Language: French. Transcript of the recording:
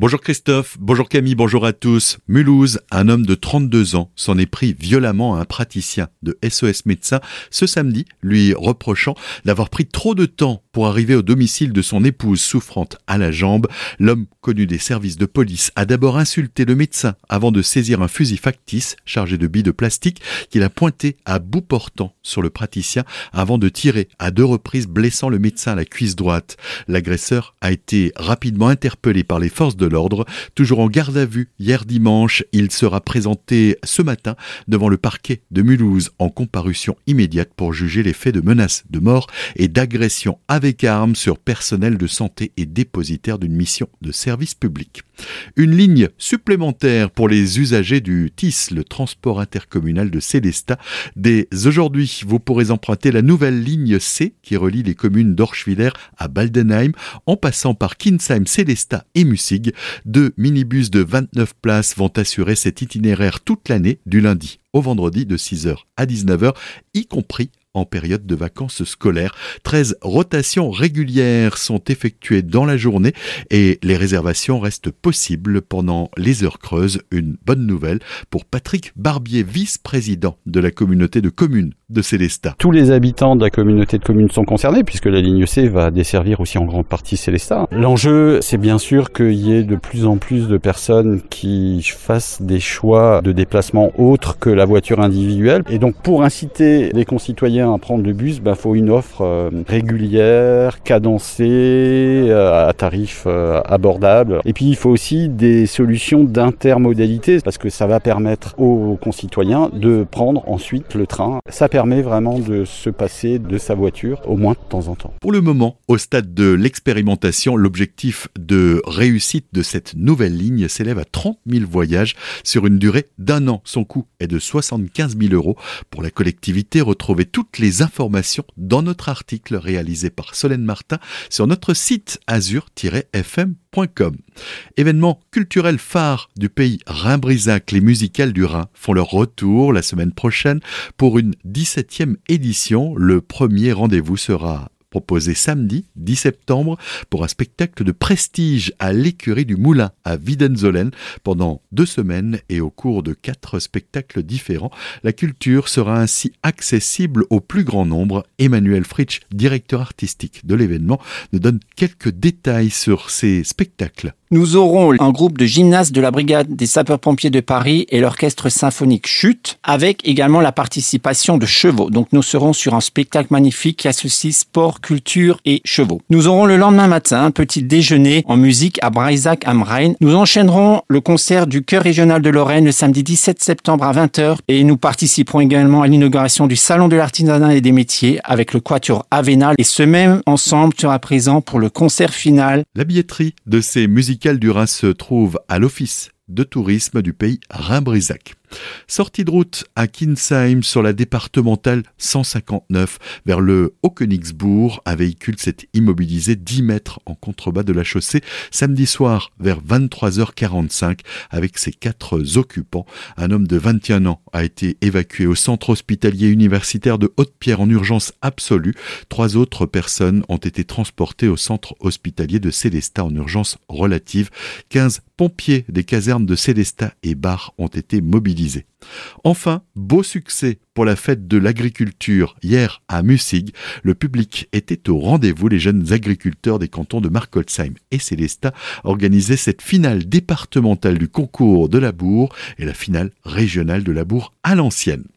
Bonjour Christophe, bonjour Camille, bonjour à tous. Mulhouse, un homme de 32 ans s'en est pris violemment à un praticien de SOS médecin ce samedi, lui reprochant d'avoir pris trop de temps pour arriver au domicile de son épouse souffrante à la jambe. L'homme connu des services de police a d'abord insulté le médecin avant de saisir un fusil factice chargé de billes de plastique qu'il a pointé à bout portant sur le praticien avant de tirer à deux reprises blessant le médecin à la cuisse droite. L'agresseur a été rapidement interpellé par les forces de l'ordre. Toujours en garde à vue hier dimanche, il sera présenté ce matin devant le parquet de Mulhouse en comparution immédiate pour juger les faits de menaces de mort et d'agression avec armes sur personnel de santé et dépositaire d'une mission de service public. Une ligne supplémentaire pour les usagers du TIS, le transport intercommunal de Célestat. Dès aujourd'hui, vous pourrez emprunter la nouvelle ligne C qui relie les communes d'Orschwiller à Baldenheim en passant par Kinsheim, Célestat et Mussig. Deux minibus de 29 places vont assurer cet itinéraire toute l'année, du lundi au vendredi de 6h à 19h, y compris en période de vacances scolaires. 13 rotations régulières sont effectuées dans la journée et les réservations restent possibles pendant les heures creuses. Une bonne nouvelle pour Patrick Barbier, vice-président de la communauté de communes de Célestat. Tous les habitants de la communauté de communes sont concernés puisque la ligne C va desservir aussi en grande partie Célestat. L'enjeu, c'est bien sûr qu'il y ait de plus en plus de personnes qui fassent des choix de déplacement autres que la voiture individuelle. Et donc pour inciter les concitoyens à prendre le bus, il bah, faut une offre euh, régulière, cadencée, euh, à tarif euh, abordable. Et puis il faut aussi des solutions d'intermodalité parce que ça va permettre aux concitoyens de prendre ensuite le train. Ça permet vraiment de se passer de sa voiture au moins de temps en temps. Pour le moment, au stade de l'expérimentation, l'objectif de réussite de cette nouvelle ligne s'élève à 30 000 voyages sur une durée d'un an. Son coût est de 75 000 euros. Pour la collectivité, retrouvez toutes les informations dans notre article réalisé par Solène Martin sur notre site azur-fm.com. Événement culturel phare du pays Rhin-Brisac, les musicales du Rhin font leur retour la semaine prochaine pour une 17e édition. Le premier rendez-vous sera proposé samedi 10 septembre pour un spectacle de prestige à l'écurie du Moulin à Widenzolen pendant deux semaines et au cours de quatre spectacles différents. La culture sera ainsi accessible au plus grand nombre. Emmanuel Fritsch, directeur artistique de l'événement, nous donne quelques détails sur ces spectacles. Nous aurons un groupe de gymnastes de la brigade des sapeurs-pompiers de Paris et l'orchestre symphonique Chute, avec également la participation de chevaux. Donc nous serons sur un spectacle magnifique qui associe sport, culture et chevaux. Nous aurons le lendemain matin un petit déjeuner en musique à Breisac am Rhein. Nous enchaînerons le concert du chœur régional de Lorraine le samedi 17 septembre à 20h et nous participerons également à l'inauguration du salon de l'artisanat et des métiers avec le quatuor Avenal et ce même ensemble sera présent pour le concert final. La billetterie de ces musiques Rhin se trouve à l'Office de tourisme du pays Rhin-Brisac. Sortie de route à Kinsheim sur la départementale 159 vers le Haut-Königsbourg. Un véhicule s'est immobilisé 10 mètres en contrebas de la chaussée samedi soir vers 23h45 avec ses quatre occupants. Un homme de 21 ans a été évacué au centre hospitalier universitaire de Haute-Pierre en urgence absolue. Trois autres personnes ont été transportées au centre hospitalier de Célestat en urgence relative. 15 pompiers des casernes de Célestat et Bar ont été mobilisés Enfin, beau succès pour la fête de l'agriculture hier à Mussig. Le public était au rendez-vous. Les jeunes agriculteurs des cantons de Markolsheim et Célestat organisaient cette finale départementale du concours de Labour et la finale régionale de Labour à l'ancienne.